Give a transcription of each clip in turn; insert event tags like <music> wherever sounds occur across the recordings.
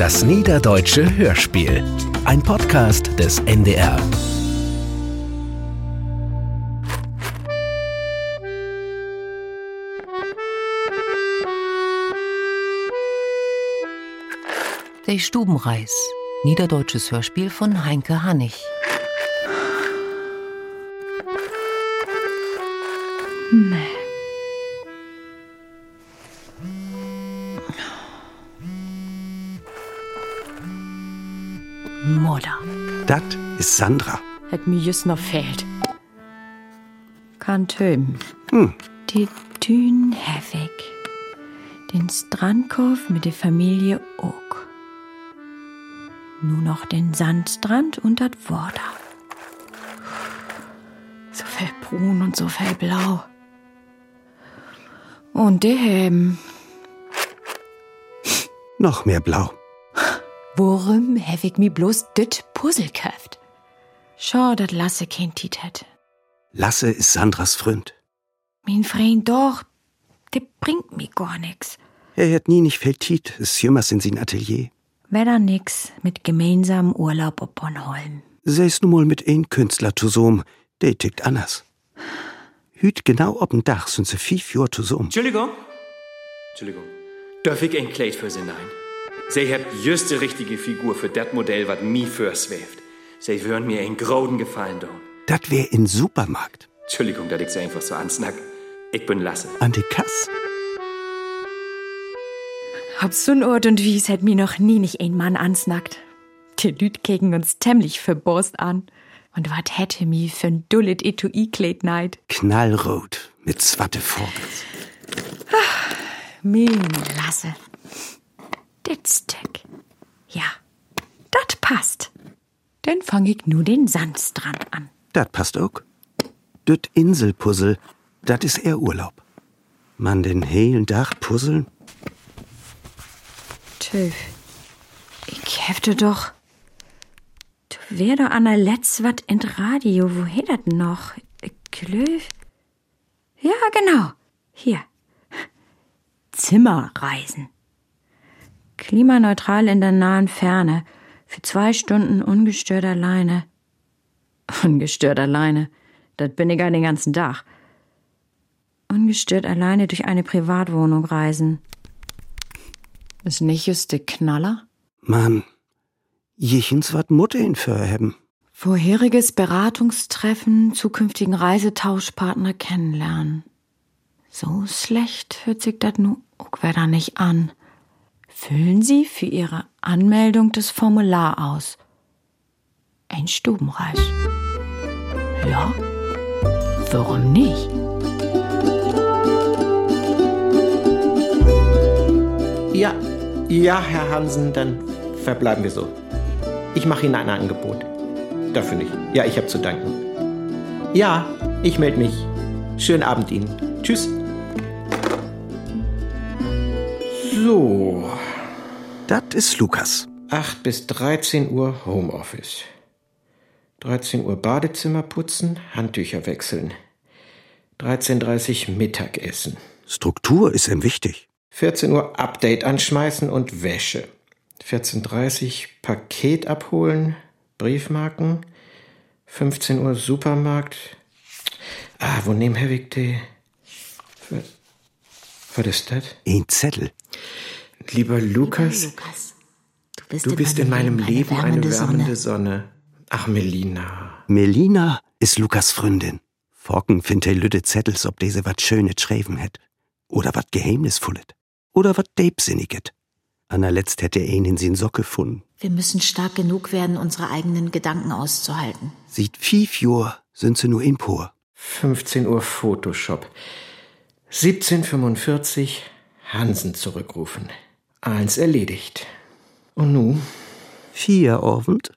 Das Niederdeutsche Hörspiel. Ein Podcast des NDR. Der Stubenreis. Niederdeutsches Hörspiel von Heinke Hannig. Mutter. Das ist Sandra. Hat mir just noch fehlt. Kann töben. Hm. Die Dün Hevig. Den Strandkorf mit der Familie Oak. Nur noch den Sandstrand und das Water. So viel brun und so viel blau. Und der Helm. Noch mehr blau. Worum hab ich mi bloß dit Puzzle köft? Schau, dat Lasse kein Tit hat. Lasse ist Sandras Freund. Mein Freund doch, der bringt mi gar nix. Er hat nie nicht viel Tiet, es jümmers in sein Atelier. Wedder nix mit gemeinsamem Urlaub op Bornholm. Seis nun mal mit ein Künstler zusammen, der tickt anders. Hüt genau ob'n Dach sind sie fünf Jahre zusammen. Entschuldigung. Entschuldigung. Darf ich ein Kleid für Sie nein? Sie habt just die richtige Figur für das Modell, was mi verswebt. Sie würden mir einen großen Gefallen tun. Das wär in Supermarkt. Entschuldigung, dass ich Sie einfach so ansnack. Ich bin Lasse. An die Kass. Hab so'n Ort und Wies hat mi noch nie nicht ein Mann ansnackt. Die Lüd keken uns tämlich verborst an. Und wat hätte mi für'n dullet Etui-Kleid neid? Knallrot mit zwatte Vogels. Min Lasse. Dit Stück. Ja, dat passt. Dann fang ich nu den Sandstrand an. Das passt auch. Das Inselpuzzle, das ist eher Urlaub. Man den hellen Dach puzzeln? Töf, ich hefte doch. Du wär doch an der Letz wat in Radio. Wo dat noch? Klöf? Ja, genau. Hier. Zimmerreisen. Klimaneutral in der nahen Ferne. Für zwei Stunden ungestört alleine. <laughs> Ungestört alleine. Das bin ich ja den ganzen Tag. Ungestört alleine durch eine Privatwohnung reisen. Ist nicht just der Knaller? Mann, jichens wat Mutter ihn haben. Vorheriges Beratungstreffen, zukünftigen Reisetauschpartner kennenlernen. So schlecht hört sich das nu auch wieder nicht an. Füllen Sie für Ihre Anmeldung das Formular aus. Ein Stubenreis. Ja? Warum nicht? Ja, ja, Herr Hansen, dann verbleiben wir so. Ich mache Ihnen ein Angebot. Dafür nicht. Ja, ich habe zu danken. Ja, ich melde mich. Schönen Abend Ihnen. Tschüss. So, Das ist Lukas. 8 bis 13 Uhr Homeoffice. 13 Uhr Badezimmer putzen, Handtücher wechseln. 13.30 Uhr Mittagessen. Struktur ist ihm wichtig. 14 Uhr Update anschmeißen und Wäsche. 14.30 Uhr Paket abholen, Briefmarken. 15 Uhr Supermarkt. Ah, wo nehmen Herr die? Für- Was ist das? Ein Zettel. Lieber Lukas, Lukas, du bist, du bist in meinem Leben eine wärmende Sonne. Ach, Melina. Melina ist Lukas Freundin. Forken findt er lütte Zettels, ob diese wat Schönes schreiben hätt. Oder wat Geheimnisvolles. Oder wat Deebsinniget. Anerletzt hätte er ihn in sin Sock gefunden. Wir müssen stark genug werden, unsere eigenen Gedanken auszuhalten. Sieht fief Jor sind sie nur in Por. 15 Uhr Photoshop. 17.45 Hansen zurückrufen. Eins erledigt. Und nu? Vier Abend.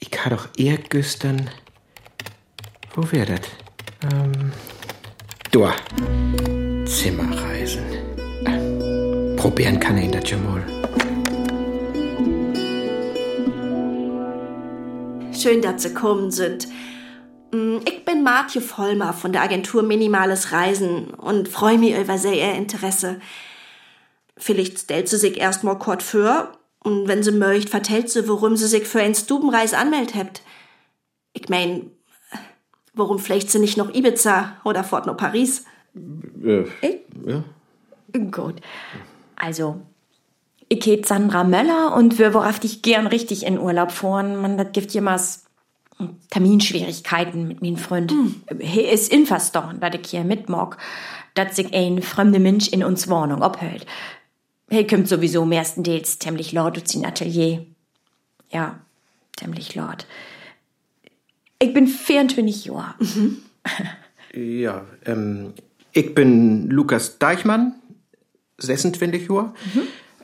Ich kann doch eher güstern. Wo wär das? Ähm. Da. Zimmerreisen. Äh, probieren kann ich das ja mal. Schön, dass Sie kommen sind. Mm, Ich bin Martje Vollmer von der Agentur Minimales Reisen und freue mich über sehr Ihr Interesse. Vielleicht stellt sie sich erst mal kurz vor Und wenn sie möcht, vertellt sie, warum sie sich für ein Stubenreis anmeldet habt. Ich mein, warum vielleicht sie nicht noch Ibiza oder fort noch Paris? Äh, Ich? ja. Gut. Also, ich heet Sandra Möller und wir worauf dich gern richtig in Urlaub fahren. Man, das gibt jemals Terminschwierigkeiten mit meinem Freund. He ist infastorn, dass ich hier mitmog, dass sich ein fremder Mensch in uns Wohnung abhält. He kommt sowieso mestenteils ziemlich laut aus sein Atelier. Ja, ziemlich laut. Ich bin 24 Jahre. Ja, ähm, ich bin Lukas Deichmann, 26 Jahre,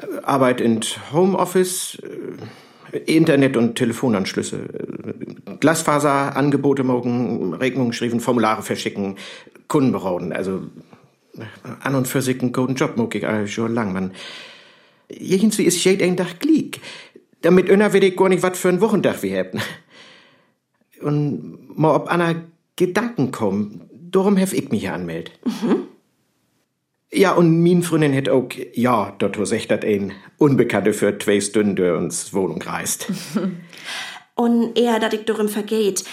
äh, Arbeit in Homeoffice, äh, Internet- und Telefonanschlüsse, Glasfaserangebote morgen, Rechnungen schreiben, Formulare verschicken, Kunden beraten, also an und für sich einen guten Job mag ich eigentlich schon lang, man. Irgendwie ist jeder ein Tag glieg. Damit inner will ich gar nicht was für einen Wochentag wir hätten. Und mal ob Anna Gedanken kommen, darum hef ich mich anmeldet. Ja, und min Freundin hätt auch, ja, dort sagt dat ein Unbekannte für zwei Stunden durch uns Wohnung reist. <laughs> Und eher, dass ich darum vergeht,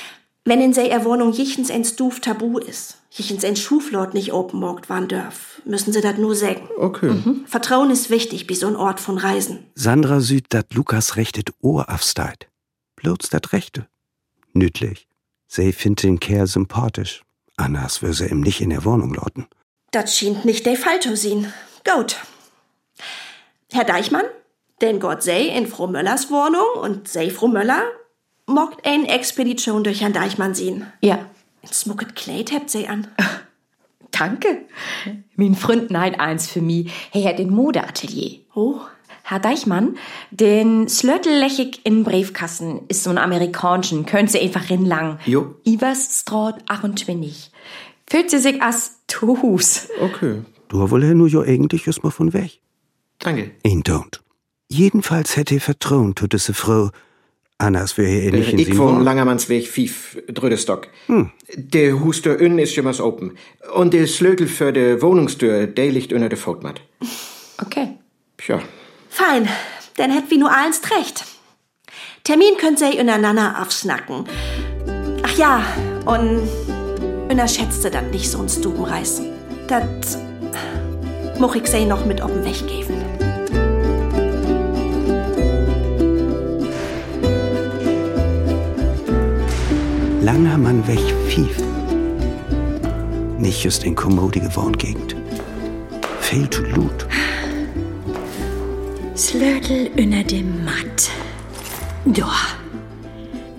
wenn in seiner Wohnung jichens ein Stuf tabu ist, jichens ein Schuflort nicht openmogt waren dürf, müssen sie dat nur sagen. Okay. Vertrauen ist wichtig bei so ein Ort von Reisen. Sandra süd dat Lukas rechtet Ohr afsteit. Bloß dat Rechte. Nütlich. Sie findet den Kerl sympathisch. Anders würde sie ihm nicht in der Wohnung lauten. Das schien nicht der Fall zu sein. Gut. Herr Deichmann, denn Gott sei in Frau Möllers Wohnung und sei Frau Möller, mockt ein Expedition durch Herrn Deichmann sehen. Ja. Ein smucket Kleid habt sie an. <laughs> Danke. Mein Freund neid eins für mi. Hey, hat den Modeatelier. Oh, Herr Deichmann, den Slötellechig in Briefkassen ist so ein amerikanischen, könnt sie einfach rinlang. Jo. Ivers Straat 28. Fühlt sie sich as Tuhus. Okay. Du wolle nur jo eigentlich ist mal von weg. Danke. Ihn don't. Jedenfalls hätte er Vertrauen, tut es Frau. Anders wäre er nicht in Ich wohne Wohnung. Langermannsweg 5, Drödestock. Der Huster innen ist schon was open. Und der Slötel für die Wohnungstür, der liegt unter der Fotmat. Okay. Tja. fein. Dann hätt wie nur eins recht. Termin könnt sie ineinander aufsnacken. Ach ja, und unterschätzte dat nicht so ein Stubenreis. Dat moch ich sie noch mit ob'n Weg geben. Langer Mann weg fief. Nicht just in kommodige Wohngegend. Fehl zu Lut. Slötel unter dem Matt. Ja.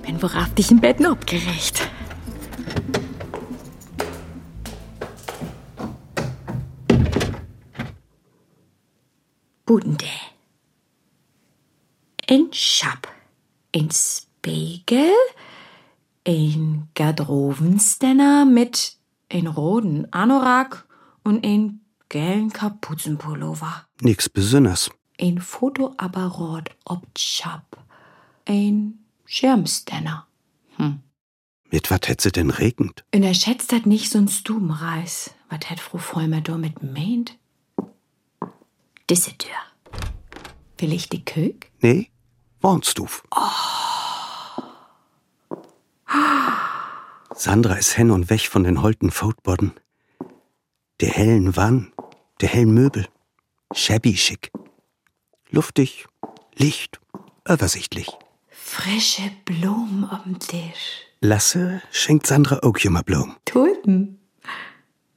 Bin worauf dich im Bett abgerecht. Budende. Ein Schab. Ein Spiegel. Ein Garderobenständer mit ein roten Anorak und ein gelben Kapuzenpullover. Nix Besonders. Ein Fotoapparat ob Schab. Ein Schirmständer. Mit wat hätt sie denn regend? Unterschätzt dat nicht so'n Stubenreis. Was hat Frau Vollmer damit meint? Disse Tür. Vielleicht die Kök? Nee, wohnst du? Sandra ist hin und weg von den holten Foutbodden. Der hellen Wann, der hellen Möbel. Shabby schick. Luftig, Licht, übersichtlich. Frische Blumen am Tisch. Lasse schenkt Sandra auch immer Blom. Tulpen.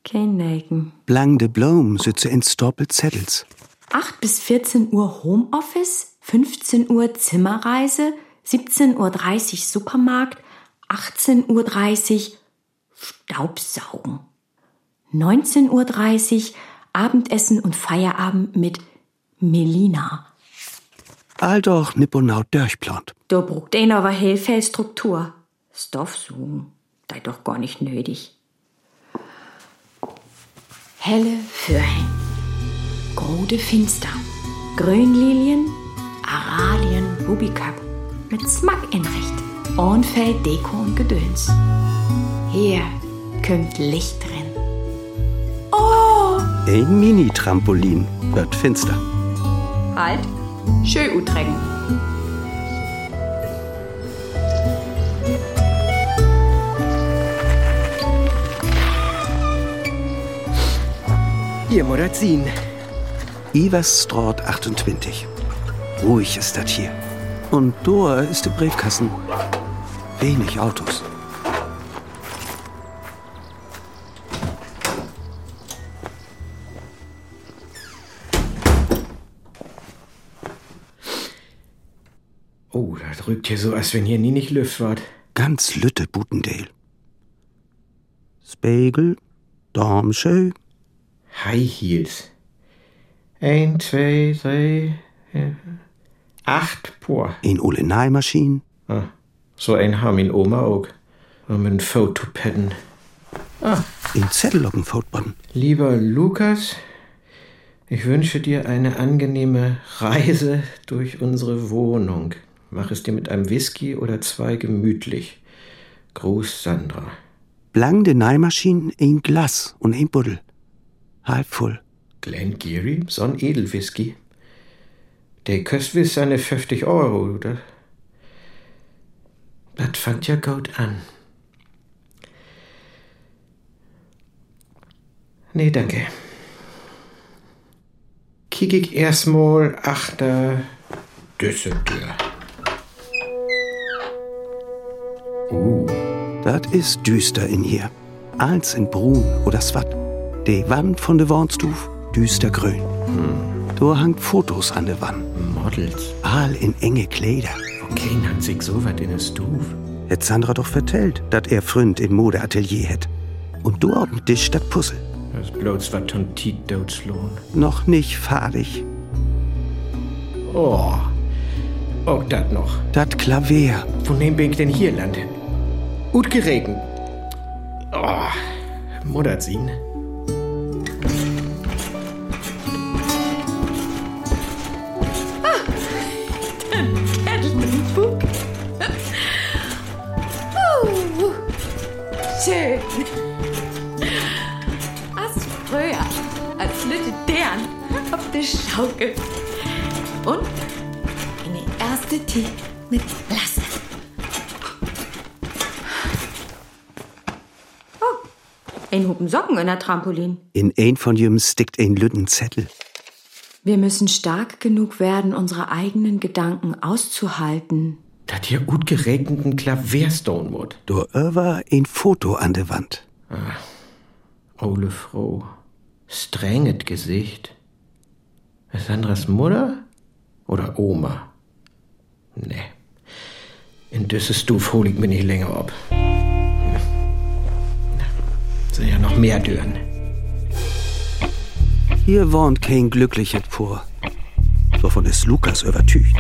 Kein Nelken. Blangde Blom sitze in Stoppelzettels. 8 bis 14 Uhr Homeoffice, 15 Uhr Zimmerreise, 17.30 Uhr Supermarkt, 18.30 Uhr Staubsaugen. 19.30 Uhr Abendessen und Feierabend mit Melina. All doch nipponau durchplant. Da brucht ein aber hellfell Struktur. Stoff suchen, da doch gar nicht nötig. Helle Fürhäng, Grode Finster, Grünlilien, Aralien, Rubikap, mit Smack in Recht, Ornfell, Deko und Gedöns. Hier kommt Licht drin. Oh! Ein Mini-Trampolin wird finster. Halt! Schön utrecken. Hier, Modazin. Iversstraat 28. Ruhig ist das hier. Und da ist der Briefkasten. Wenig Autos. Oh, das rückt hier so, als wenn hier nie nicht Luft wart. Ganz Lütte Butendale. Spiegel, Darmschö, High Heels. Ein, zwei, drei, äh, acht Por. in Ole Neimaschinen, Ah, so ein haben in Oma auch. Und mit Fotopadden. in Zettel auf dem Fotoboden. Lieber Lukas, ich wünsche dir eine angenehme Reise durch unsere Wohnung. Mach es dir mit einem Whisky oder zwei gemütlich. Gruß Sandra. Blang de Neimaschinen, ein Glas und ein Buddel. Halb voll. Glen Geary, so ein Edelwhisky. Der kostet seine 50 Euro, oder? Das fand ja gut an. Nee, danke. Kick ich erstmal achter Düsseldür. Das ist düster in hier. Als in Brun oder Swat. Die Wand von de Warnstuf düstergrün. Da hangt Fotos an der Wand. Models. All in enge Kleider. Okay, hat sich so was in der Stuf. Hätt Sandra doch vertellt, dat er Freund in Modeatelier hätt. Und du dem Tisch dat Puzzle. Das bloß was von Tiet Dotslohn. Noch nicht fertig. Oh. Auch dat noch. Dat Klavier. Von wem bin ich denn hier land? Gut geregnet. Oh, Mutterzin. Schön. Schaukel. Und eine erste Tee mit Lasse. Oh, ein Hupen Socken in der Trampolin. In ein von jem stickt ein lütten Zettel. Wir müssen stark genug werden, unsere eigenen Gedanken auszuhalten. Dat hier gut geregneten Klavierstone wird. Da über ein Foto an der Wand. Ole Frau. Strenget Gesicht. Ist Sandras Mutter? Oder Oma? Nee. In düsse Stuf hol ich mir nicht länger ab. Sind ja noch mehr Dürren. Hier wohnt kein glückliches vor. Wovon ist Lukas übertücht.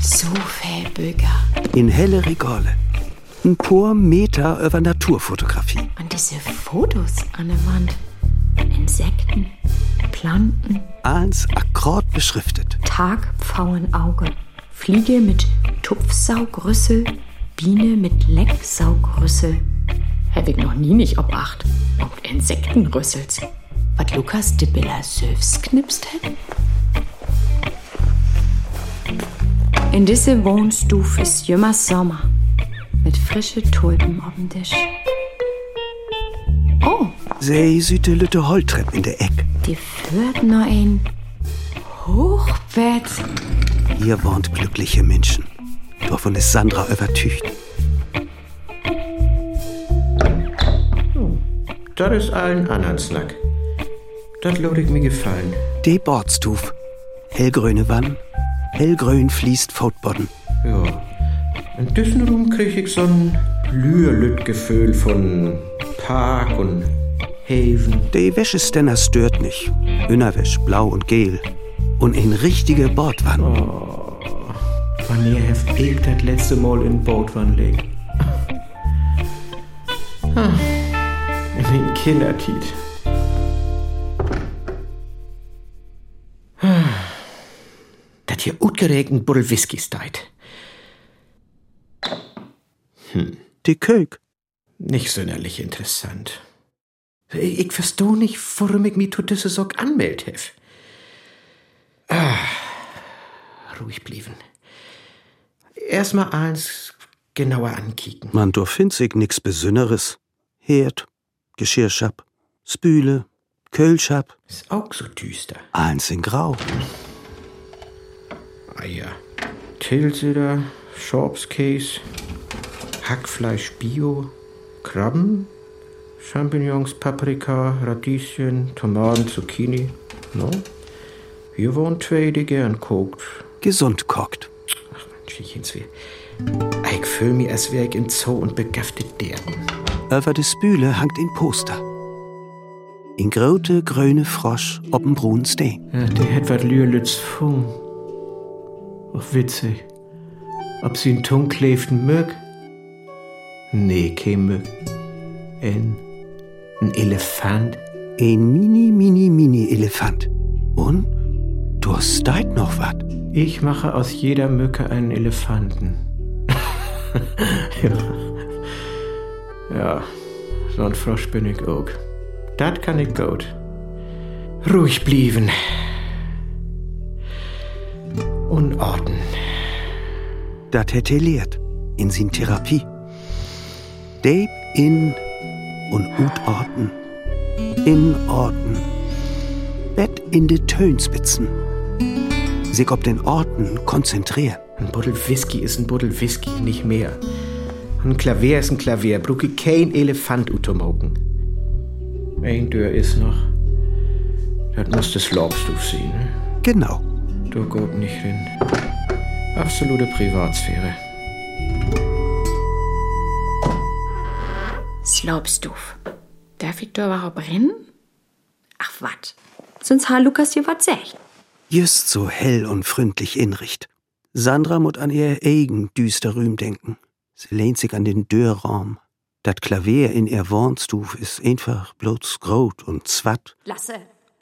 So viel Bürger. In helle Regale. Ein paar Meter über Naturfotografie. Und diese Fotos an der Wand. Insekten, Planten, Als akkord beschriftet. Tagpfauenauge, Fliege mit Tupfsaugrüssel, Biene mit Lecksaugrüssel. Ich noch nie nicht obacht. Und Insektenrüssels. Was Lukas de Billa Söfs knipst hätt? In diese Wohnstuf ist jümmer Sommer. Mit frische Tulpen auf dem Tisch. Sei süte lütte Holtrepp in der Eck. die führt noch ein Hochbett. Hier wohnt glückliche Menschen. Wovon ist Sandra übertücht. Das ist allen anderen Snack. Das lod ich mir gefallen. De Bordstuf. Hellgrüne Wann. Hellgrün fließt Foutbodden. Ja. In diesem Raum krieg ich so ein Lührlüt-Gefühl von Park und Haven. De Wäscheständer stört nicht. Innerwäsch, blau und gel. Und ein richtige Bordwann. Wann ihr heft ich das letzte Mal in Bootwann legt. Ah, In den Kindertiet. Ah, Dat hier utgeregnet Buddel Whisky steit. De Kök. Nicht sonderlich interessant. Ich verstehe nicht, warum ich mich zu diese Sock anmeldet hef. Ah, ruhig blieben. Erstmal eins genauer ankicken. Man find sich nix Besünneres. Herd, Geschirrschab, Spüle, Kölschab, Ist auch so düster. eins in Grau. Eier. Tilseder, Schorpskäse, Hackfleisch Bio, Krabben, Champignons, Paprika, Radieschen, Tomaten, Zucchini. No? Hier wohnen zwei, die gern kocht. Gesund kocht. Ach, Mensch, weh. Ich fühl mich, als wär ich im Zoo und begaftet derben. Über de Spüle hangt ein Poster. In grote grüne Frosch ob'n brunen Steen. Ja, der hätt wat Lürlitz fung. Auch witzig. Ob sie in Tung kleften mög? Nee, kein mög. Ein, ein Elefant. Ein mini, mini, mini Elefant. Und? Du hast deit noch wat. Ich mache aus jeder Mücke einen Elefanten. <laughs> ja. Ja, so ein Frosch bin ich auch. Dat kann ich gut. Ruhig blieben. Unordnen. Dat hätt er lehrt. In sin Therapie. Deb in und utorten. Inorten. Bett in de Tönspitzen. Sich ob den Orten konzentrieren. Ein Buddel Whisky ist ein Buddel Whisky, nicht mehr. Ein Klavier ist ein Klavier. Brucke kein Elefant utomoken. Ein Dörr ist noch. Das muss das Lobstuf sein, ne? Genau. Da geht nicht hin. Absolute Privatsphäre. Slopstuf. Darf ich da überhaupt rennen? Ach, wat. Sonst ha Lukas hier wat sagt. Just so hell und freundlich inricht. Sandra mut an ihr eigen düster Rühm denken. Sie lehnt sich an den Dörraum. Dat Klavier in ihr Wohnstuf ist einfach bloß grot und zwatt. Lasse.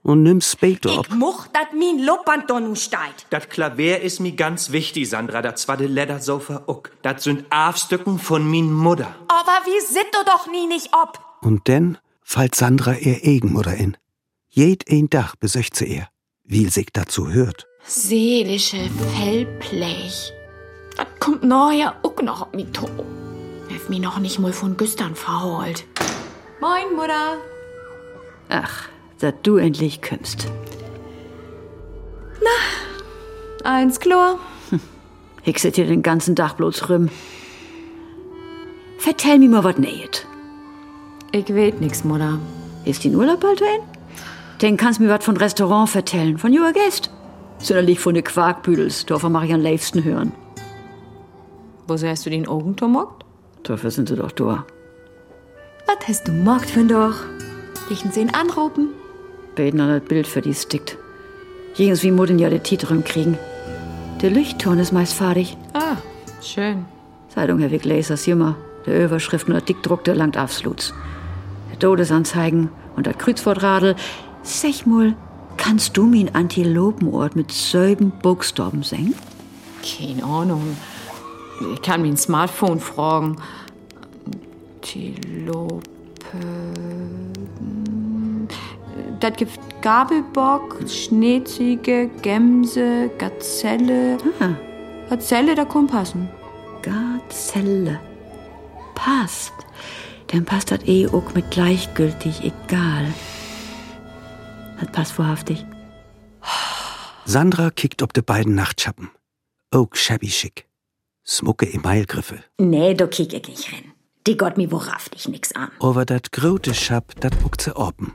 Und nimm Später ob. Ich much, dat min Loppand do nu steit. Dat Klavier is mi ganz wichtig, Sandra. Dat zwar de Ledersofa uck. Dat sind Afstücken von min Mutter. Aber wie sit du doch nie nicht ob? Und denn fallt Sandra ihr Eigenmutter in. Jed ein Dach besöcht sie er, wie sich dazu hört. Seelische Fellblech. Das kommt neuer auch noch auf mi to. Hef mi noch nicht mal von Güstern verholt. Moin, Mutter. Ach, dass du endlich kümmst. Na, eins Chlor. Ich sit hier den ganzen Tag bloß rum. Vertell mir mal wat nähet. Ich weet nix, Mutter. Ist die Urlaub bald ein? Den kannst mir wat von Restaurant vertellen, von Joa Gäst. Sonderlich von de Quarkbüdels, da von Marian Leifsten hören. Wo hast du den Augen tomockt? Dafür sind sie doch da. Was hast du mockt für doch? Ich sie ihn anrufen. Beten an das Bild für die stickt. Jegens wie Mutten ja de Titel kriegen. Der Lichtton ist meist fertig. Ah, schön. Zeitung Herr Lasers Jümmer. Der Überschrift und der Dickdruckte langt absolut. Der Todesanzeigen und der Kreuzwortradel. Sech mal, kannst du mir ein Antilopenort mit selben Buchstaben singen? Keine Ahnung. Ich kann mir ein Smartphone fragen. Antilope. Das gibt Gabelbock, Schneeziege, Gemse, Gazelle. Ah, Gazelle, da kann passen. Gazelle. Passt. Dann passt das eh auch mit gleichgültig, egal. Das passt wahrhaftig. Sandra kickt ob de beiden Nachtschappen. Ook shabby schick. Smucke Emailgriffe. Nee, da kick ich nicht rein. Die Gott mi wahrhaftig nix an. Aber dat grote Schab, dat buckt se oben.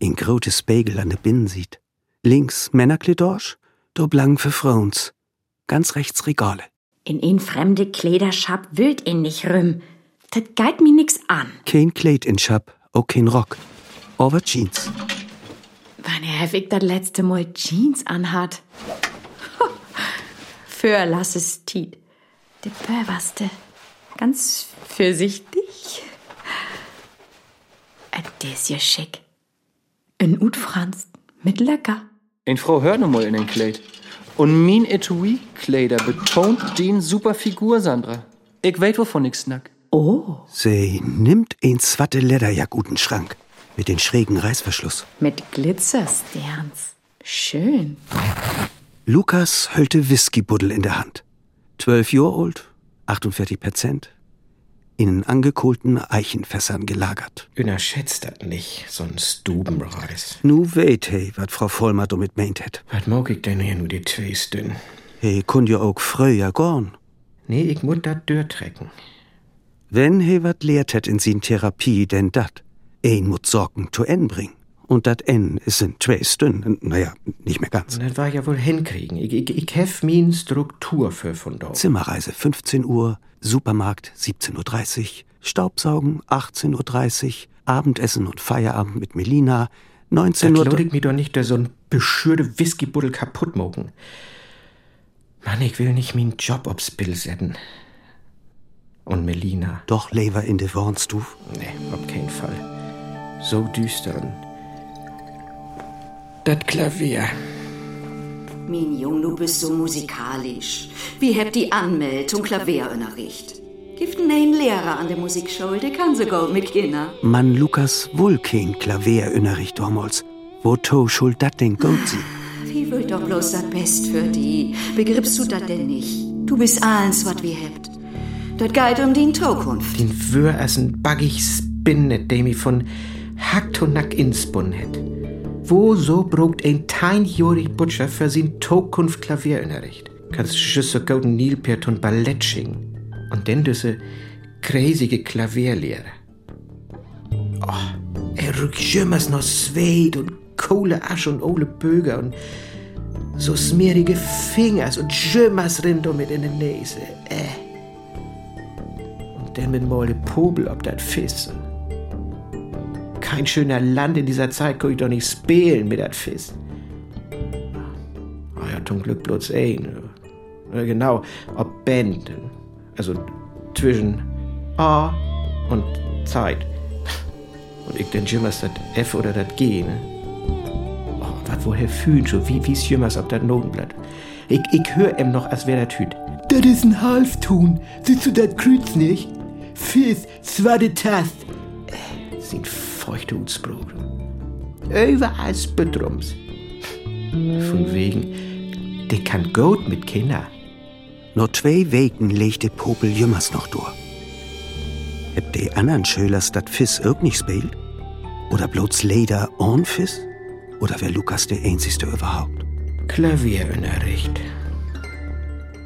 In grote Spiegel an de Binnen sieht. Links Männerkledorsch, do blank für Frauens. Ganz rechts Regale. In een fremde Klederschap wild in nicht rüm. Das geht mi nix an. Kein Kleid in Schab, auch kein Rock. Aber Jeans. Wann er ich das letzte Mal Jeans anhat? Für lasses Tiet. De Böverste. Ganz vorsichtig. Äh, Der ist ja schick. Ein Ut Franz mit lecker. Ein Frau mal in den Kleid. Und min Etui-Kleider betont den super Figur, Sandra. Ich weet wovon ich snack. Oh. Sie nimmt ein zwatte Lederjack guten Schrank. Mit den schrägen Reißverschluss. Mit Glitzersterns. Schön. Lukas höllte Whiskybuddel in der Hand. Zwölf Jahre alt, 48 Prozent. In angekohlten Eichenfässern gelagert. Unterschätzt das nicht, so'n Stubenreis. Nu weet he, wat Frau Vollmer damit meint het. Was mag ich denn hier nur die Twisten? He kun ja auch früher gorn. Nee, ich muss dat durchtrecken. Wenn he wat lehrt het in sin Therapie, denn dat, ein muss Sorgen zu N bringen. Und dat N is in zwei Stunden, naja, nicht mehr ganz. Das war ja wohl hinkriegen. Ich, ich, ich hef min Struktur für von dort. Zimmerreise 15 Uhr, Supermarkt 17.30 Uhr, Staubsaugen 18.30 Uhr, Abendessen und Feierabend mit Melina 19 Das Uhr. ich mir doch nicht da so'n beschürte Whiskybuddel kaputt mogen. Mann, ich will nicht min Job ob's Bill setzen. Und Melina. Doch lever in de Wornstuf. Nee, auf keinen Fall. So düster. Das Klavier. Min Jung, du bist so musikalisch. Wie habt die Anmeldung Klavierunterricht? Gibt einen Lehrer an der Musikschule, der kann sogar mit Kindern. Man Lukas wohl kein Klavierunterricht damals. Wo to schuld dat denn gut sie? Wie will doch bloß das Best für die? Begriffst du das denn nicht? Du bist alles, was wir habt. Das geht um die Zukunft. Den Wür ein baggig Spinnet, der mi von Hack to Nack inspun het. Wo so brugt ein teinjährig Butcher für sin Zukunft Klavierunterricht? Kannst so golden Nilpert und Ballett schingen. Und denn diese crazige Klavierlehre. Oh, er rückt jümmers noch Swed und Kohle, Asch und Ole Böger und so smerige Fingers und jümmers Rindo mit in der Nase. Äh. Und dann mit mal de Pobel ob dat Fiss. Kein schöner Land in dieser Zeit kann ich doch nicht spielen mit dat Fiss. Ah ja, zum Glück bloß ein. Ja, genau, ob Band. Also zwischen A und Zeit. Und ich denk jümmers dat F oder dat G, ne? Oh, wat woher fühlen schon, wie wie's jümmers auf dat Notenblatt. Ich, ich hör em noch, als wär dat Hüt. Das ist ein Halftun. Siehst du das Kreuz nicht? Fies, zweite Tast. Äh, Sind feuchte Utsbrot. Überall Bedrums. Von wegen, der kann gut mit Kinder. Nur zwei Wegen legte Popel jümmers noch durch. Heb de anderen Schölers dat Fiss irg nicht spielt? Oder bloß Leder on Fiss? Oder wär Lukas der einzigste überhaupt? Klavierunterricht.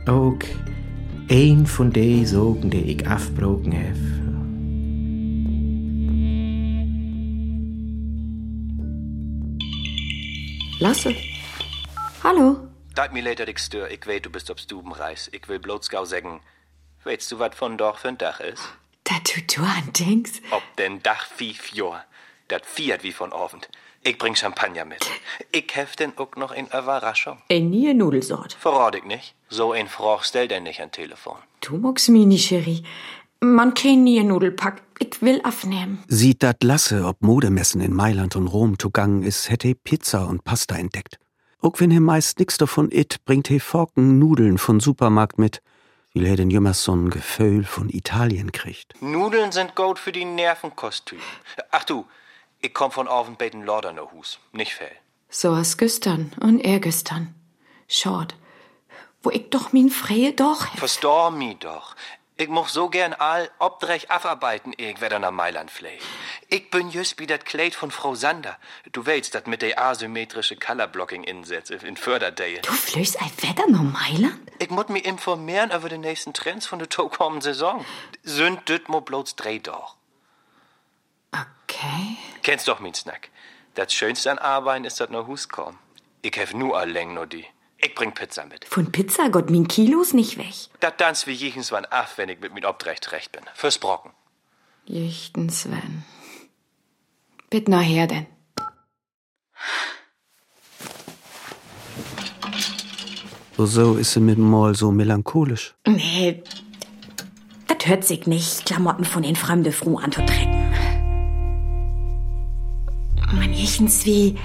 Auch ein von de Sogen, die ich afbroken hef. Lasse. Hallo. Dat mir later dich stör, ich weet, du bist ob Stubenreis. Ich will bloß gau sagen, weißt du, wat von Dorf ein Dach ist? Da du du an denkst. Ob den Dach fief Jor. Dat fiat wie von Abend. Ich bring Champagner mit. Ich hef denn auch noch in Überraschung. Ein nie Nudelsort. Verrat ich nicht. So ein Froch stell denn nicht an Telefon. Du magst mich nicht, Cherie. Man kennt nie Nudelpack. Ich will aufnehmen. Sieht dat Lasse, ob Modemessen in Mailand und Rom zugangen is, hätte he Pizza und Pasta entdeckt. Auch wenn he meist nix davon it, bringt he Forken Nudeln von Supermarkt mit, weil he den jümmers so'n Gefühl von Italien kriegt. Nudeln sind gut für die Nervenkostüm. Ach du, ich komm von Abend bei den Lorderner Hus. Nicht fehl. So as gestern und er gestern. Schaut, wo ich doch min Freie doch. Verstor mi doch. Ich moch so gern all obdrech afarbeiten, ich weder nach Mailand flieh. Ich bin just wie dat Kleid von Frau Sander. Du weißt, dat mit der asymmetrische Colorblocking insetze in Förderdale. Du flößt ein Wetter nach Mailand? Ich muss mich informieren über die nächsten Trends von der kommenden Saison. Sünd düt mo bloß dreh doch. Okay. Kennst doch min Snack. Das Schönste an Arbeiten ist dat no Hus kommen. Ich hef nur alleng nur die. Ich bring Pizza mit. Von Pizza Gott min Kilos nicht weg. Dat tanzt wie jichens wann af, wenn ich mit min Obdrecht recht bin. Fürs Brocken. Jichten Sven. Bitt nachher denn. So is se mit Mal so melancholisch. Nee, das hört sich nicht, Klamotten von den fremden Frau anzutrecken. Man jichtens wie,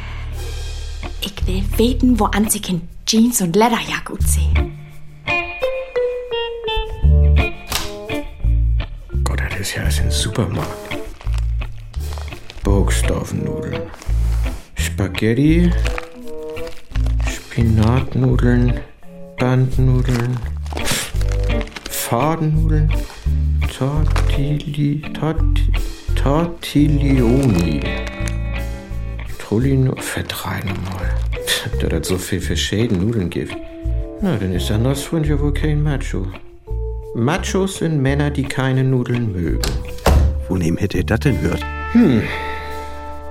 ich will weten, wo an sich in Jeans und Lederjack gut sehen. Gott, das ist ja alles ein Supermarkt. Bo, Bauchstoffnudeln. Spaghetti, Spinatnudeln, Bandnudeln, Fadennudeln, Tortilli, Torti, Tortiglioni. Trollino, vertrag nochmal. Da das so viel verschiedene Nudeln gibt. Na, dann ist Sandras Freund ja wohl kein Macho. Machos sind Männer, die keine Nudeln mögen. Von wem hätte er das denn hört? Hm,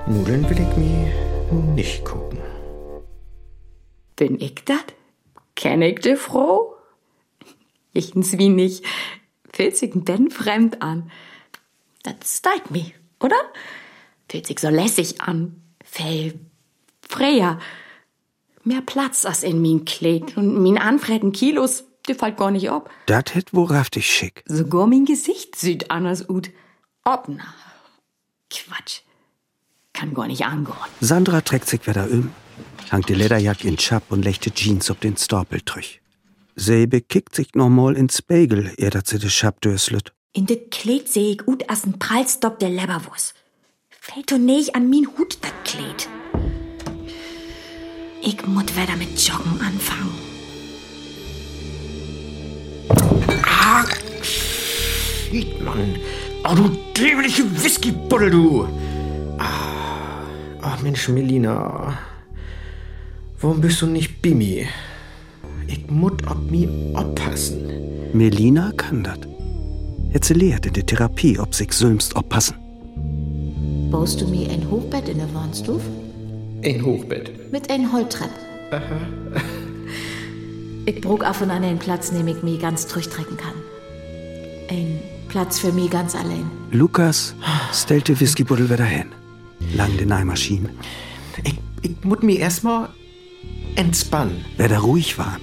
Nudeln will ich mir nicht gucken. Bin ich dat? Kenn ich die Frau? Jichtens wie nicht. Fühlt sich denn fremd an. Das steigt mich, oder? Fühlt sich so lässig an. Fell freier. Mehr Platz als in min Kleid und min anfreten Kilos, die fällt gar nicht ab. Dat hätt wahrhaftig schick. Sogar mein Gesicht sieht anders ut. Obna. Quatsch. Kann gar nicht angehen. Sandra trägt sich wieder um, hangt die Lederjack in Chap und lechte Jeans ob den Storpel trüch. Sie bekickt sich nochmal ins Spiegel, er dat sie de Chap döslet. In de Kleid seh ich ut as ein Prallstopp der Leberwurst. Fällt doch nicht an min Hut, dat Kleid. Ich muss wieder mit Joggen anfangen. Ah, shit, Mann. Oh, du dämliche Whiskybuddel, du. Ah, ach, Mensch, Melina. Warum bist du nicht Bimi? Ich muss ob mir oppassen. Melina kann. Hätt sie lehrt in der Therapie, ob sich sülmst oppassen. Baust du mir ein Hochbett in der Wohnstuf? Ein Hochbett. Mit ein Holtrepp. Ich brug auf und an einen Platz, den ich mir ganz durchtrecken kann. Ein Platz für mich ganz allein. Lukas stellte Whiskybuddel wieder hin. Lang die Neimaschine. Ich, ich muss mir erstmal entspannen. Wer da ruhig war,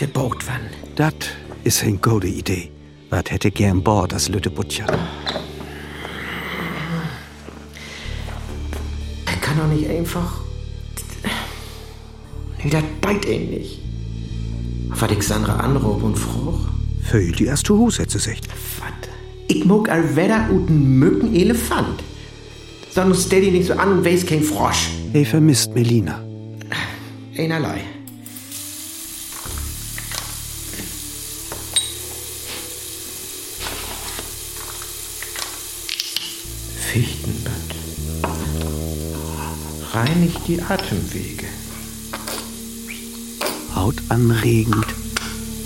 Der baut wann. dat is eine gute Idee. Wat hätte gern Bord das Lütte Butcher. Kann doch nicht einfach. Nee, das beit ihn nicht. Was ich Sandra anruf und froh. Für die erste Hus hätte sich. Was? Ich mag all Wetter und Mücken Elefant. Sonst stell dich nicht so an und weiß kein Frosch. Er vermisst Melina. Einerlei. Fichtenbad. Reinigt die Atemwege. Hautanregend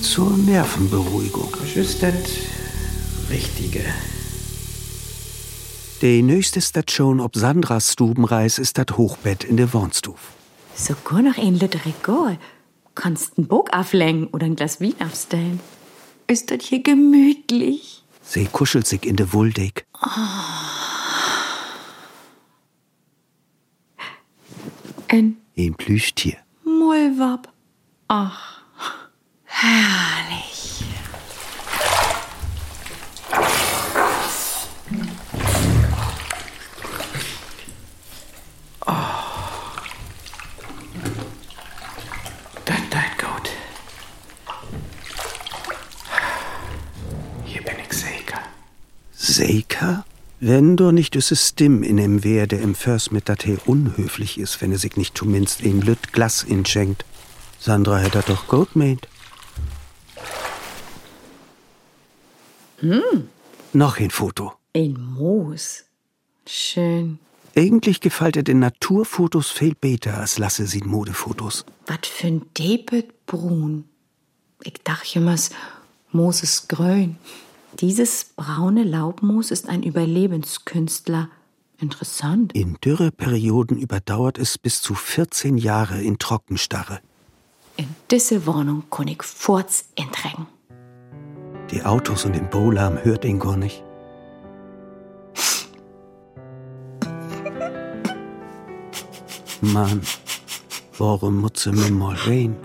zur Nervenberuhigung. Das ist das Richtige. Die nächste Station ob Sandras Stubenreis ist das Hochbett in der Wohnstuf. Sogar noch ein Liter Regal. Kannst ein Buch auflängen oder ein Glas Wein aufstellen. Ist das hier gemütlich? Sie kuschelt sich in der Wolldeck. Ein Ein Plüschtier. Mullwab. Ach, herrlich. Tut gut. Hier bin ich sicher. Seika? Wenn doch nicht das System in em wär, der im Förs mit dat he unhöflich ist, wenn er sich nicht zumindest ein Lüt Glas inschenkt. Sandra hätte doch gut meint. Hm. Noch ein Foto. Ein Moos. Schön. Eigentlich gefällt er den Naturfotos viel besser als lasse sie Modefotos. Was für ein Debet Brun. Ich dachte immer, Moos ist grün. Dieses braune Laubmoos ist ein Überlebenskünstler. Interessant. In Dürreperioden überdauert es bis zu 14 Jahre in Trockenstarre. In diese Wohnung ich Furz entregen. Die Autos und den Bowlarm hört ihn gar nicht. <laughs> Mann, warum muss sie mir mal wehen?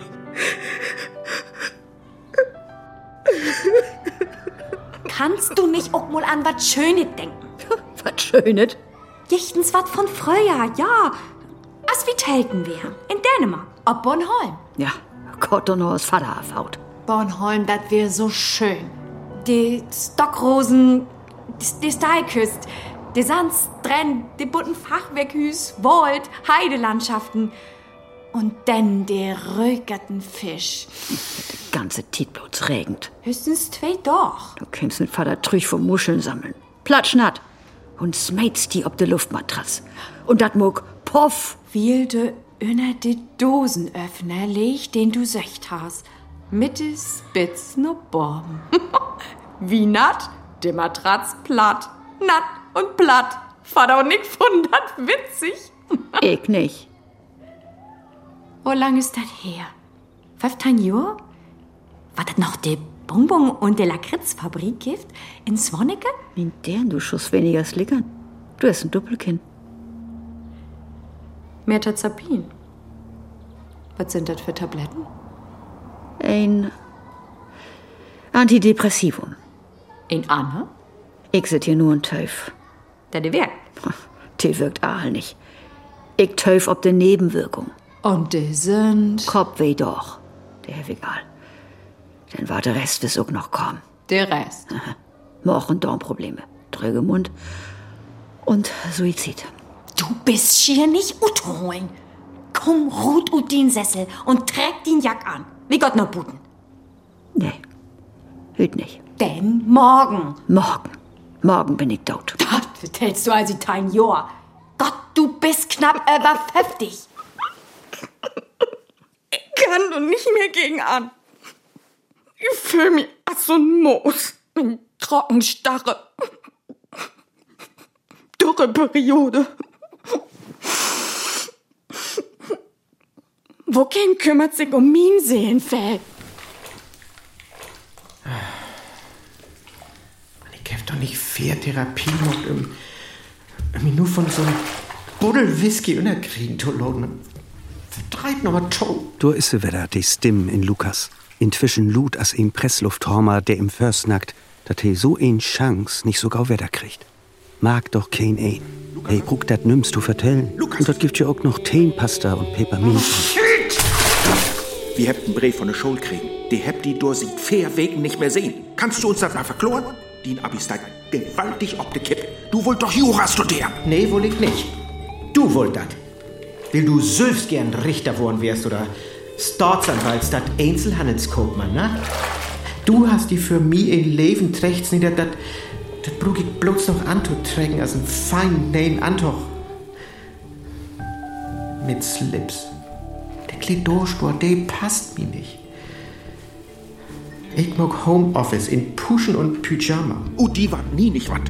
Kannst du nicht auch mal an was Schönes denken? <laughs> Was Schönes. Jichtens was von früher, ja. As wie telten wir? In Dänemark. Ob Bornholm. Ja, Gott und nur Vater erfaut. Bornholm, das wäre so schön. Die Stockrosen, die, die Steilküste, De Sands, Drenn, de bunten Fachwerkhüs, Wald, Heidelandschaften. Und denn der rögerten Fisch. Die ganze Titblots regend. Höchstens zwei doch. Du kennst den Vater Trüch vom Muscheln sammeln. Platschnatt. Und smeitst die ob de Luftmatratz. Und dat muck, poff. Wie de inner de Dosenöffner leg, den du söcht hast. Mit de Spitz no Borben. <laughs> Wie natt, de Matratz platt. Natt und platt. Vater und ich fand dat witzig. <laughs> ich nicht. Wo lang ist das her? 15 Jahre? War das noch die Bonbon- und die Lakritzfabrik gibt? In Swanneke? In der du schuss weniger slickern. Du hast ein Doppelkinn. Metazapin. Was sind das für Tabletten? Ein Antidepressivum. In Anne? Ich sit hier nur ein Teuf. Der de wirkt. Die wirkt all nicht. Ich teuf ob de Nebenwirkung. Und die sind? Kopfweh doch. Der Herr egal. Dann war der Rest bis auch noch kommen. Der Rest? Moch- und Darmprobleme. Tröge Mund und Suizid. Du bist schier nicht utholen. Komm, ruht ut den Sessel und träg den Jack an. Wie Gott noch buten. Nee, hüt nicht. Denn morgen. Morgen. Morgen bin ich tot. Das tellst du also dein Jahr. Gott, du bist knapp über 50. Ich kann doch nicht mehr gegen an. Ich fühl mich als so ein Moos. Bin trockenstarre. Dürreperiode. Wo kein kümmert sich um mein Seelenfell? Ich hab doch nicht vier Therapie und um, um nur von so einem Buddel Whisky unterkriegen zu loten. Noch mal tot. Du ist sie wieder, die Stimme in Lukas. Inzwischen lud as im Presslufthormer, der im Först nackt, dat he so een Chance nicht sogar Wetter kriegt. Mag doch kein ein. Hey, bruck dat nimmst du vertellen. Und dort gibt ja auch noch Teenpasta und Peppermint. Wir habt einen Brief von der Schule kriegen. Die habt die durch seit vier Wegen nicht mehr sehen. Kannst du uns das mal verkloren? Den Abisteit gewaltig ob de Kippe. Du wollt doch Jura studieren. Nee, wohl ich nicht. Du wollt dat. Will du selbst gern Richter worden wärst oder Staatsanwalt statt Einzelhandelskaufmann, ne? Du hast die für mi in Leben trächts nieder, dat, dat brug ich bloß noch anzuträgen als ein fein neuen Antoch. Mit Slips. Der Klidorsport, der passt mir nicht. Ich mag Homeoffice in Puschen und Pyjama. Oh, die war nie nicht wat.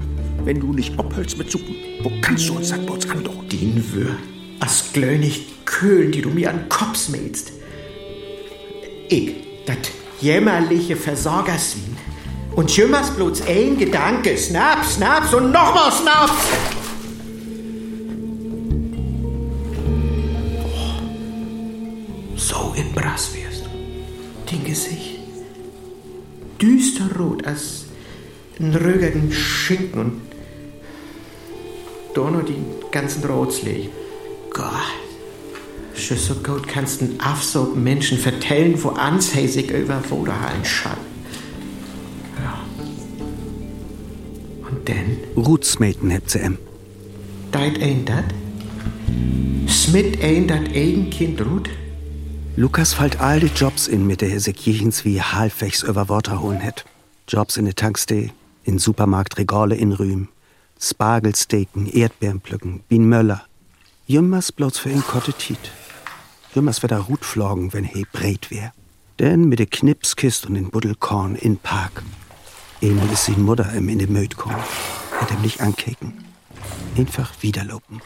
Wenn du nicht abhältst mit Suppen, wo kannst du uns das bloß andauern? Den wür. As glönig Köhlen, die du mir an Kopf smähst. Ich, dat jämmerliche Versorgerswien. Und jümmers bloß ein Gedanke. Snaps, Snaps und nochmal Snaps! Oh, so in Brass wärst du. Den Gesicht. Düsterrot als ein rögerten Schinken und noch die ganzen Rotsleg. Gott. Schon so gut kannst du Afsog Menschen vertellen, wo anshäsig über Woderhallen schall. Ja. Und denn? Rutsmeten hebt sie em. Deit ein dat? Smit ein dat eigen Kind Ruth? Lukas fällt all die Jobs in, mit der er sich jechens wie halbwegs über Worte holen hätt. Jobs in der Tankstee, in Supermarktregale in Rühm, Spargelsteken, Erdbeeren pflücken, Bien Jümmers bloß für ihn Kottetit. Jümmers wird er Rut flogen, wenn he breit wär. Denn mit de Knipskist und den Buddelkorn in Park. Einmal ist sie Mutter im in de Mötkorn. Hätt ihm nicht ankeken. Einfach wiederlopen.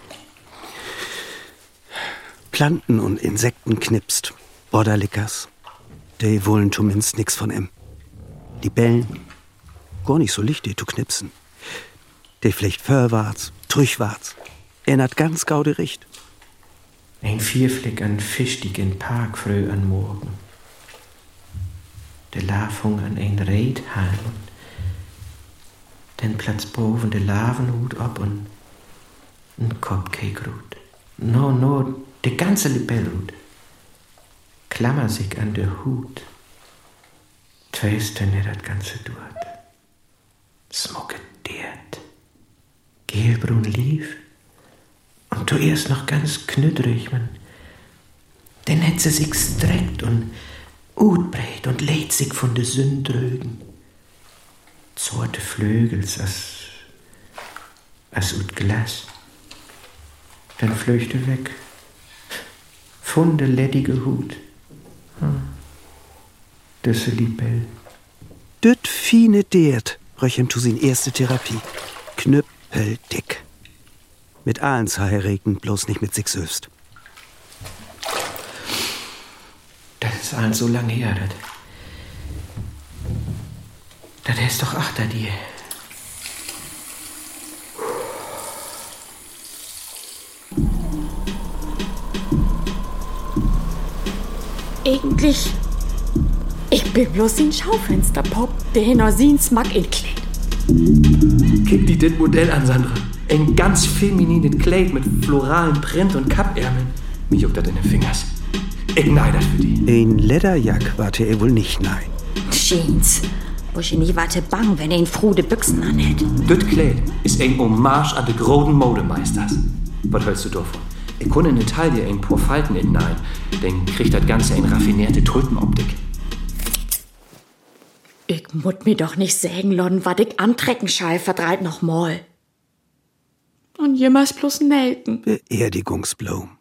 Planten und Insekten knipst. Borderlickers. Die wollen zumindest nix von em. Die bellen. Gar nicht so licht, die zu knipsen. Die vielleicht vorwärts, trüchwarts. Erinnert ganz gaude Richt. Ein Vierflick an Fischdig in Park früh an Morgen. Der Lavung an ein Redhalm. Den Platz boven de Lavenhut ab und ein Cupcake-Rut. No, no, de ganze Libellrut. Klammer sich an der Hut. Tweiste ne dat ganze dort. Smoke dirt. Gel hellbrun lief. Und du erst noch ganz knüttrig, man. Dann hätt sie sich streckt und utbreit und lädt sich von de Sündrögen. Zorte Flügels as, as ut Glas. Dann flöchte weg. Funde ledige Hut. Hm. Düsse Libell. Düt fine Deert, röchem tu sin erste Therapie. Knüppeldick. Mit Ahlens heiraten, bloß nicht mit sich selbst. Das ist alles so lang her, das. Das ist doch achter dir. Eigentlich. Ich bin bloß ein Schaufensterpop, der hinter sin Smack inkleid. Kick dir das Modell an, Sandra. Ein ganz feminines Kleid mit floralen Print und Kappärmeln. Mir juckt das in den Fingers. Ich neid das für die. Ein Lederjack warte er wohl nicht nein. Jeans. Ich nie warte bang, wenn er in frude Büchsen anhält. Das Kleid ist ein Hommage an die großen Modemeisters. Was hältst du davon? Ich kann in Italien ein paar Falten in nein, dann kriegt das Ganze eine raffinierte Tulpenoptik. Ich mut mir doch nicht sägen, Lon, wat ich antrecken schall, verdreit noch mal. Und jemals bloß Nelken. Beerdigungsblumen.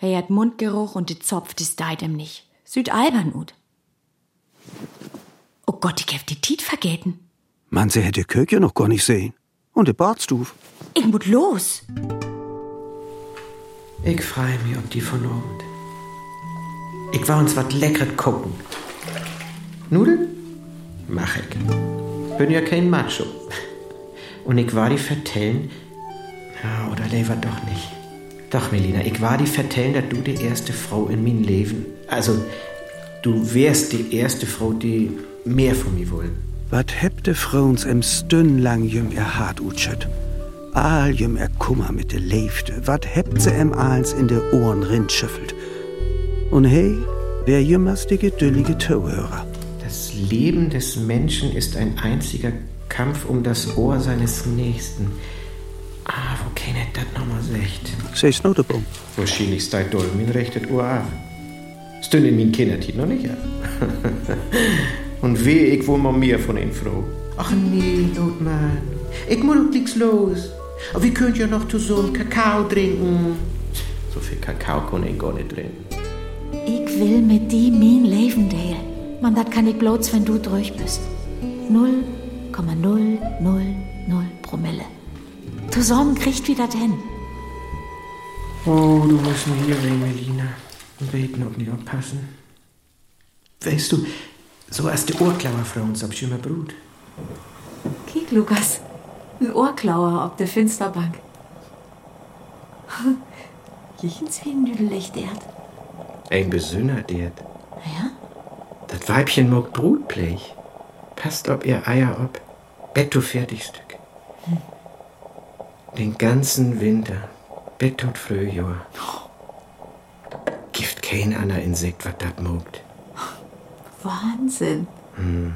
Er hat Mundgeruch und die Zopf, das deit ihm nicht. Süd albern ut. Oh Gott, ich hab die Tiet vergeten. Man, sie hätte Köche noch gar nicht sehen. Und der Badstuf. Ich mut los. Ich freu mich ob die von Abend. Ich war uns wat Leckeres gucken. Nudeln? Mach ich. Bin ja kein Macho. Und ich war die vertellen. Oder lever doch nicht. Doch, Melina, ich war die vertellen, dass du die erste Frau in mein Leben. Also, du wärst die erste Frau, die mehr von mir wollen. Wat hebte Frauens em Stünn lang jüm er hart utschet. Aal jüm er Kummer mit de Leifte. Wat hebt se em Aals in de Ohren rinschüffelt. Und hey, wer jümmers die gedüllige Zuhörer. Das Leben des Menschen ist ein einziger Kampf um das Ohr seines Nächsten. Wo kennet das nochmal secht? Seh's Notebum. Wahrscheinlich steigt doll mein rechtet Ohr ab. Stünd in min Kindertit noch nicht ab. <laughs> Und weh, ich wohl mal mehr von ihm froh. Ach nee, Notmann. Ich muss doch nix los. Aber wir könnt ja noch zusammen Kakao trinken. So viel Kakao kann ich gar nicht trinken. Ich will mit die mein Leben teilen. Man, das kann ich bloß, wenn du durch bist. 0,000 Promille. Zusammen kriegt wie das hin. Oh, du musst mir hier wegen, Melina. Und beten, ob nicht aufpassen. Weißt du, so als die Ohrklauer für uns ab schöner Brut. Kiek, Lukas. Ein Ohrklauer auf der Finsterbank. Jichens <laughs> wie ein Nüdellicht erd. Ein Besünner, der. Ja? Das Weibchen mag Brutblech. Passt ob ihr Eier ob. Bett du Fertigstück. Den ganzen Winter. Bett tot Frühjahr. Gift kein anderer Insekt, was dat mogt. Wahnsinn. Hm.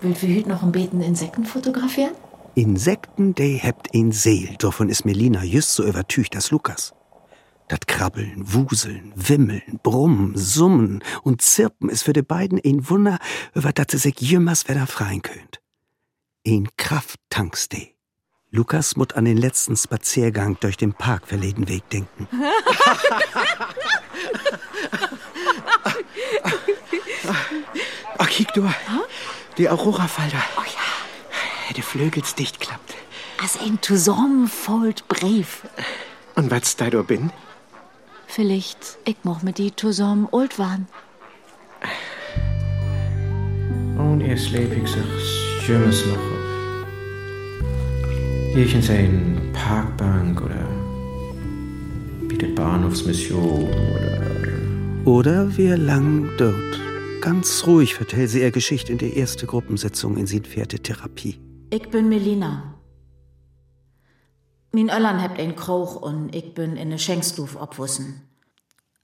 Will wir heute noch ein Beten Insekten fotografieren? Insekten, de hebt in Seel. Davon ist Melina just so übertücht als Lukas. Dat Krabbeln, Wuseln, Wimmeln, Brummen, Summen und Zirpen ist für die beiden ein Wunder, über dat sie sich jümmers wieder freien könnt. Ein Krafttanks de. Lukas mut an den letzten Spaziergang durch den Park verleden Weg denken. Ach, kiek du. Die Aurora-Falter. Oh ja. Die Flügels dicht klappt. Als ein zusammenfold Brief. Und was da du bin? Vielleicht ich mach mit die zusammen old waren. Und ihr schläfig sich schönes noch. Hier in sein Parkbank oder wie die Bahnhofsmission oder. Oder wir lang dort. Ganz ruhig vertellt sie ihr Geschichte in der ersten Gruppensitzung in Sinpferde Therapie. Ich bin Melina. Min Öllern hebt ein Kroch und ich bin in ne Schenkstuf obwussen.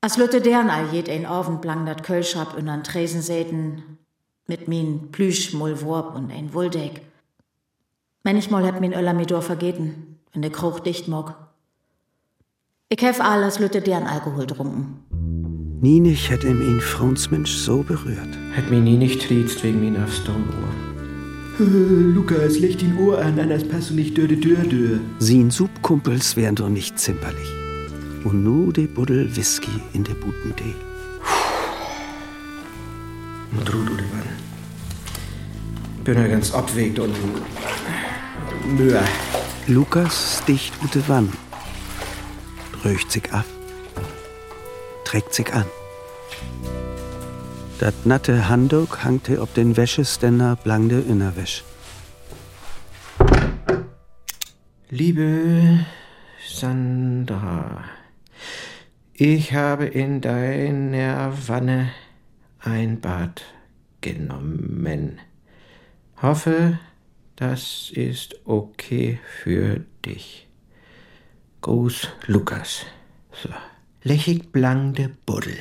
Als Lütte deren all jed ein Abend blang dat Kölschab in an Tresen säten, mit min Plüsch, Mullwurp und ein Wuldeck. Manchmal hat min Öller mir door vergeten, wenn der Kruch dicht mag. Ich hef alles Lütte deren Alkohol trunken. Nie nicht hätte ihm ihn Frauensmensch so berührt. Hat mir nie nicht triezt wegen min Afstonohr. Lukas, leg den Ohr an, anders passt du nicht dörde dörde. Sin Subkumpels wären doch nicht zimperlich. Und nu de Buddel Whisky in de Butendeel. Und wann? Bin ja ganz abwegt und mühe. Lukas sticht ute Wann. Röcht sich ab. Trägt sich an. Dat natte Handuk hangte ob den Wäscheständer blangde Innerwäsch. Liebe Sandra, ich habe in deiner Wanne ein Bad genommen. Hoffe, das ist okay für dich. Gruß Lukas. So. Lächig blangde Buddel.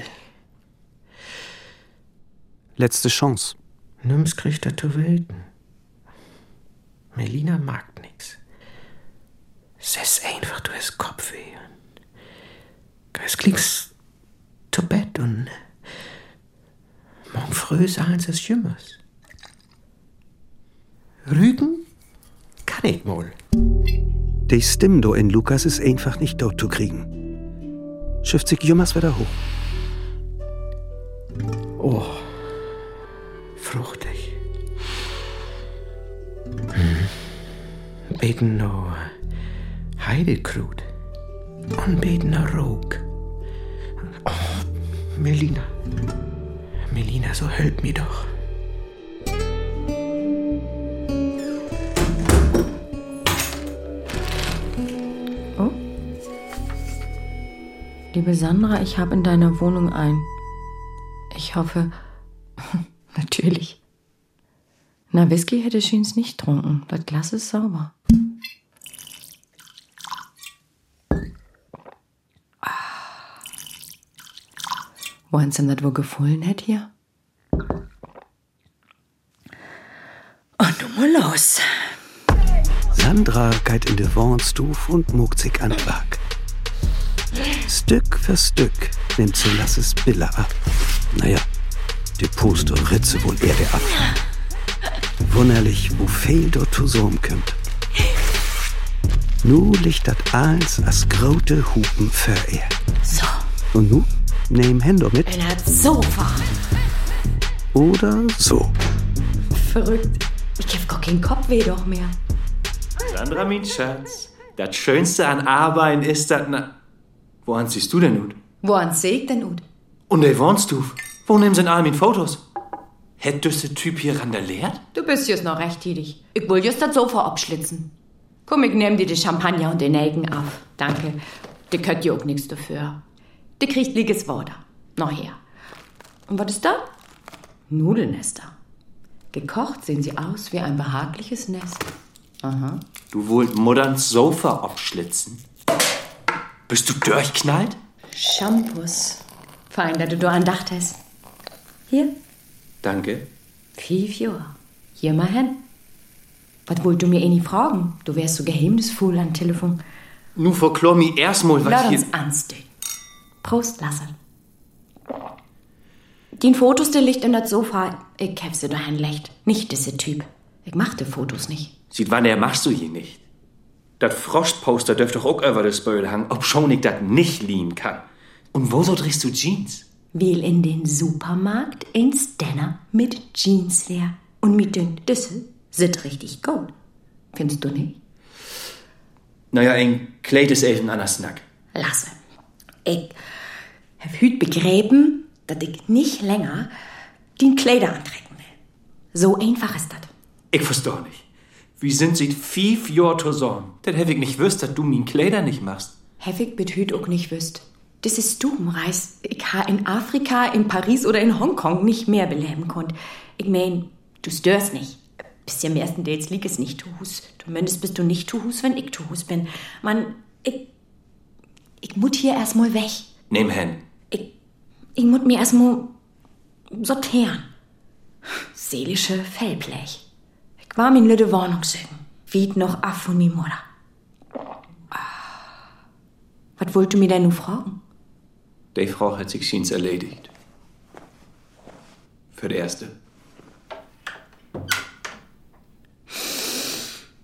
Letzte Chance. Nimm's kriegt er zu Welten. Melina mag nix. Sess einfach durchs Kopfweh. Es klingst zu Bett und morgen früh sie es Jümmers. Rügen kann ich wohl. Die Stimme do in Lukas ist einfach nicht dort zu kriegen. Schifft sich Jümmers wieder hoch. Oh, fruchtig. Hm. Beten no Heidelkrut und beten no Rog. Oh, Melina. Melina, so help mir doch. Liebe Sandra, ich habe in deiner Wohnung ein. Ich hoffe, <laughs> natürlich. Na, Whisky hätte Schiens nicht trunken. Das Glas ist sauber. Ah. Wo uns denn das wohl gefallen hätt hier? Und nun mal los. Sandra geht in de Wohnstuf und muckt sich an Werk. Stück für Stück nimmt sie Lasses Bille ab. Naja, die Puste und Ritze wohl Erde ab. Wunderlich, wo viel dort zusammenkommt. Nu liegt dat eins as grote Hupen für er. So. Und nu nehm Hände mit In das Sofa. oder so. Verrückt. Ich hab gar keinen Kopfweh doch mehr. Sandra, mein Schatz, das Schönste an Arbeiten ist, dass... Woran siehst du denn nun? Woran ich denn ut? Und der wohnst du? Wo nehmen sie all meine Fotos? Hätt du der Typ hier randaliert? Du bist jetzt noch recht tätig. Ich will just das Sofa abschlitzen. Komm, ich nehm dir die Champagner und den Nelken auf. Danke. Die könnt ja auch nichts dafür. Die kriegt liges Wasser. Noch her. Und was ist da? Nudelnester. Gekocht sehen sie aus wie ein behagliches Nest. Aha. Du wollt Mutterns Sofa abschlitzen. Bist du durchknallt? Shampoos. Fein, dass du da an Dach hast. Hier, Danke. fünf Jahre. Hier mal hin. Was wollt du mir eh nie fragen? Du wärst so geheimnisvoll am Telefon. Nu verklor mi erstmal, was Lass hier... uns anstehen. Prost, Lasse. Die Fotos, der liegt in das Sofa. Ich hab sie daheim lecht. Nicht diese Typ. Ich mach die Fotos nicht. Sieht wann der machst du hier nicht. Das Frostposter dürft doch auch über das Böll hangen, ob schon ich das nicht liehen kann. Und wo so drehst du Jeans? Will in den Supermarkt ins Denner mit Jeanswear. Und mit den Düssel sind richtig gut. Findest du nicht? Naja, ein Kleid ist eben anders Snack. Lasse. Ich hab hüt begräben, dass ich nicht länger den Kleider antrecken will. So einfach ist das. Ich versteh nicht. Wie sind sie fünf Jahre zusammen? Dann hätte ich nicht wüsst, dass du min Kleider nicht machst. Heftig bet hüt auch nicht wüsst. Das ist Stubenreis. Ich ha in Afrika, in Paris oder in Hongkong nicht mehr beleben konnt. Ich mein, du störst nicht. Bis ja im ersten Dates lieg es nicht zu Hus. Zumindest bist du nicht zu Hus, wenn ich zu Hus bin. Mann, ich. Ich mut hier erstmal weg. Nehm hin. Ich, ich mut mir erstmal sortieren. Seelische Fellblech. Ich war min lüde Wohnung sögen. Wied noch af von mi Mutter. Was wollt du mir denn nun fragen? Die Frau hat sich schiens erledigt. Für die erste.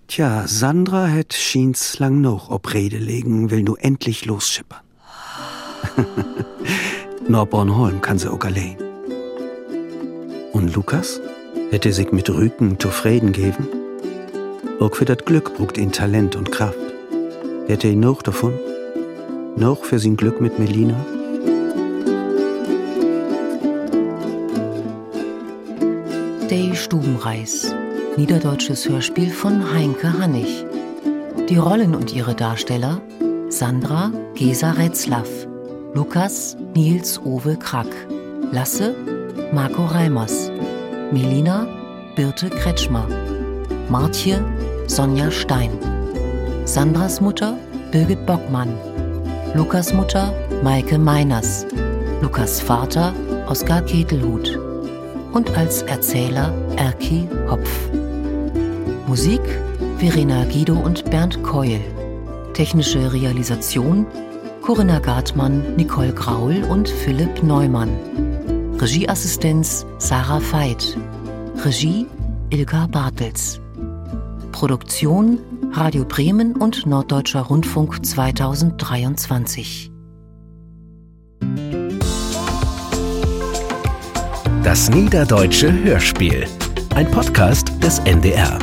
Tja, Sandra hätt schiens lang noch ob Rede legen, will nu endlich losschippern. <laughs> Nur Bornholm kann sie auch allein. Und Lukas? Hätte sich mit Rücken zufrieden geben? Auch für das Glück brucht ihn Talent und Kraft. Hätte ihn noch davon? Noch für sein Glück mit Melina? Der Stubenreis. Niederdeutsches Hörspiel von Heinke Hannig. Die Rollen und ihre Darsteller Sandra Gesa Retzlaff, Lukas Nils Owe Krack, Lasse Marco Reimers, Melina Birte Kretschmer, Martje Sonja Stein, Sandras Mutter Birgit Bockmann, Lukas Mutter Maike Meiners, Lukas Vater Oskar Ketelhut und als Erzähler Erki Hopf. Musik Verena Guido und Bernd Keul. Technische Realisation Corinna Gartmann, Nicole Graul und Philipp Neumann. Regieassistenz Sarah Veit. Regie Ilka Bartels. Produktion Radio Bremen und Norddeutscher Rundfunk 2023. Das Niederdeutsche Hörspiel. Ein Podcast des NDR.